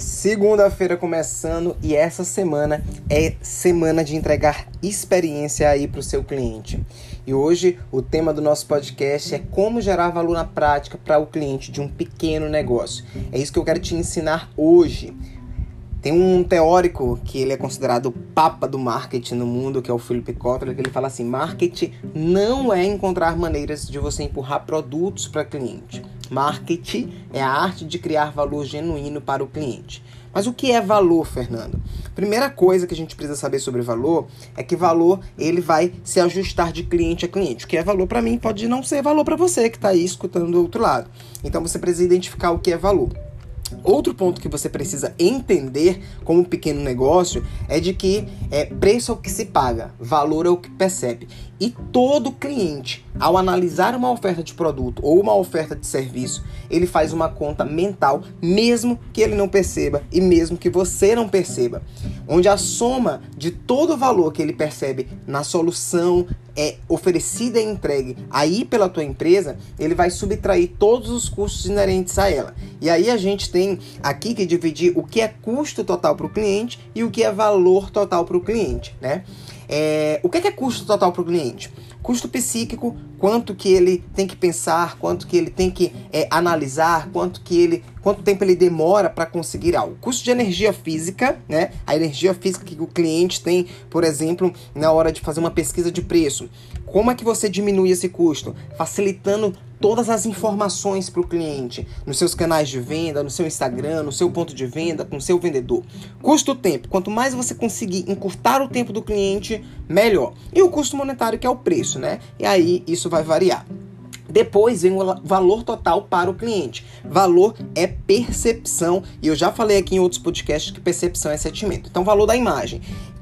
Segunda-feira começando e essa semana é semana de entregar experiência aí para o seu cliente. E hoje o tema do nosso podcast é como gerar valor na prática para o cliente de um pequeno negócio. É isso que eu quero te ensinar hoje. Tem um teórico que ele é considerado o papa do marketing no mundo, que é o Philip Kotler, que ele fala assim: marketing não é encontrar maneiras de você empurrar produtos para cliente. Marketing é a arte de criar valor genuíno para o cliente. Mas o que é valor, Fernando? Primeira coisa que a gente precisa saber sobre valor é que valor ele vai se ajustar de cliente a cliente. O que é valor para mim pode não ser valor para você que está aí escutando do outro lado. Então você precisa identificar o que é valor. Outro ponto que você precisa entender como pequeno negócio é de que é, preço é o que se paga, valor é o que percebe. E todo cliente, ao analisar uma oferta de produto ou uma oferta de serviço, ele faz uma conta mental, mesmo que ele não perceba e mesmo que você não perceba. Onde a soma de todo o valor que ele percebe na solução é oferecida e entregue aí pela tua empresa, ele vai subtrair todos os custos inerentes a ela. E aí a gente tem aqui que dividir o que é custo total para o cliente e o que é valor total para o cliente, né? É, o que é, que é custo total para o cliente? Custo psíquico, quanto que ele tem que pensar, quanto que ele tem que é, analisar, quanto que ele, quanto tempo ele demora para conseguir algo. Custo de energia física, né? A energia física que o cliente tem, por exemplo, na hora de fazer uma pesquisa de preço. Como é que você diminui esse custo? Facilitando todas as informações para o cliente, nos seus canais de venda, no seu Instagram, no seu ponto de venda, com o seu vendedor. Custo tempo. Quanto mais você conseguir encurtar o tempo do cliente, melhor. E o custo monetário, que é o preço, né? E aí isso vai variar. Depois vem o valor total para o cliente. Valor é percepção, e eu já falei aqui em outros podcasts que percepção é sentimento. Então, valor da imagem.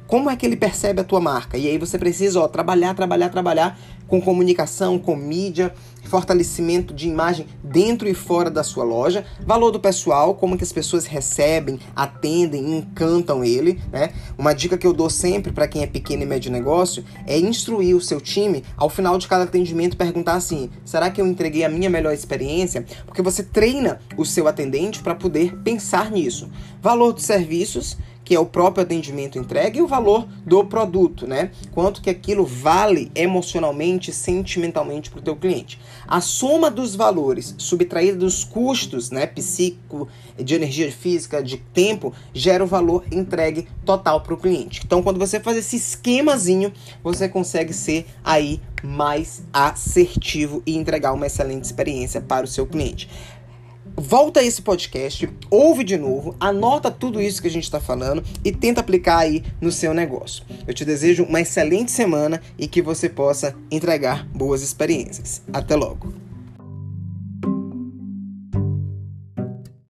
Como é que ele percebe a tua marca? E aí você precisa ó, trabalhar, trabalhar, trabalhar com comunicação, com mídia, fortalecimento de imagem dentro e fora da sua loja, valor do pessoal, como que as pessoas recebem, atendem, encantam ele, né? Uma dica que eu dou sempre para quem é pequeno e médio negócio é instruir o seu time ao final de cada atendimento perguntar assim: será que eu entreguei a minha melhor experiência? Porque você treina o seu atendente para poder pensar nisso. Valor dos serviços que é o próprio atendimento entregue, e o valor do produto, né? Quanto que aquilo vale emocionalmente, sentimentalmente para o teu cliente. A soma dos valores subtraída dos custos, né, psíquico, de energia física, de tempo, gera o valor entregue total para o cliente. Então, quando você faz esse esquemazinho, você consegue ser aí mais assertivo e entregar uma excelente experiência para o seu cliente volta esse podcast, ouve de novo, anota tudo isso que a gente está falando e tenta aplicar aí no seu negócio. Eu te desejo uma excelente semana e que você possa entregar boas experiências. Até logo!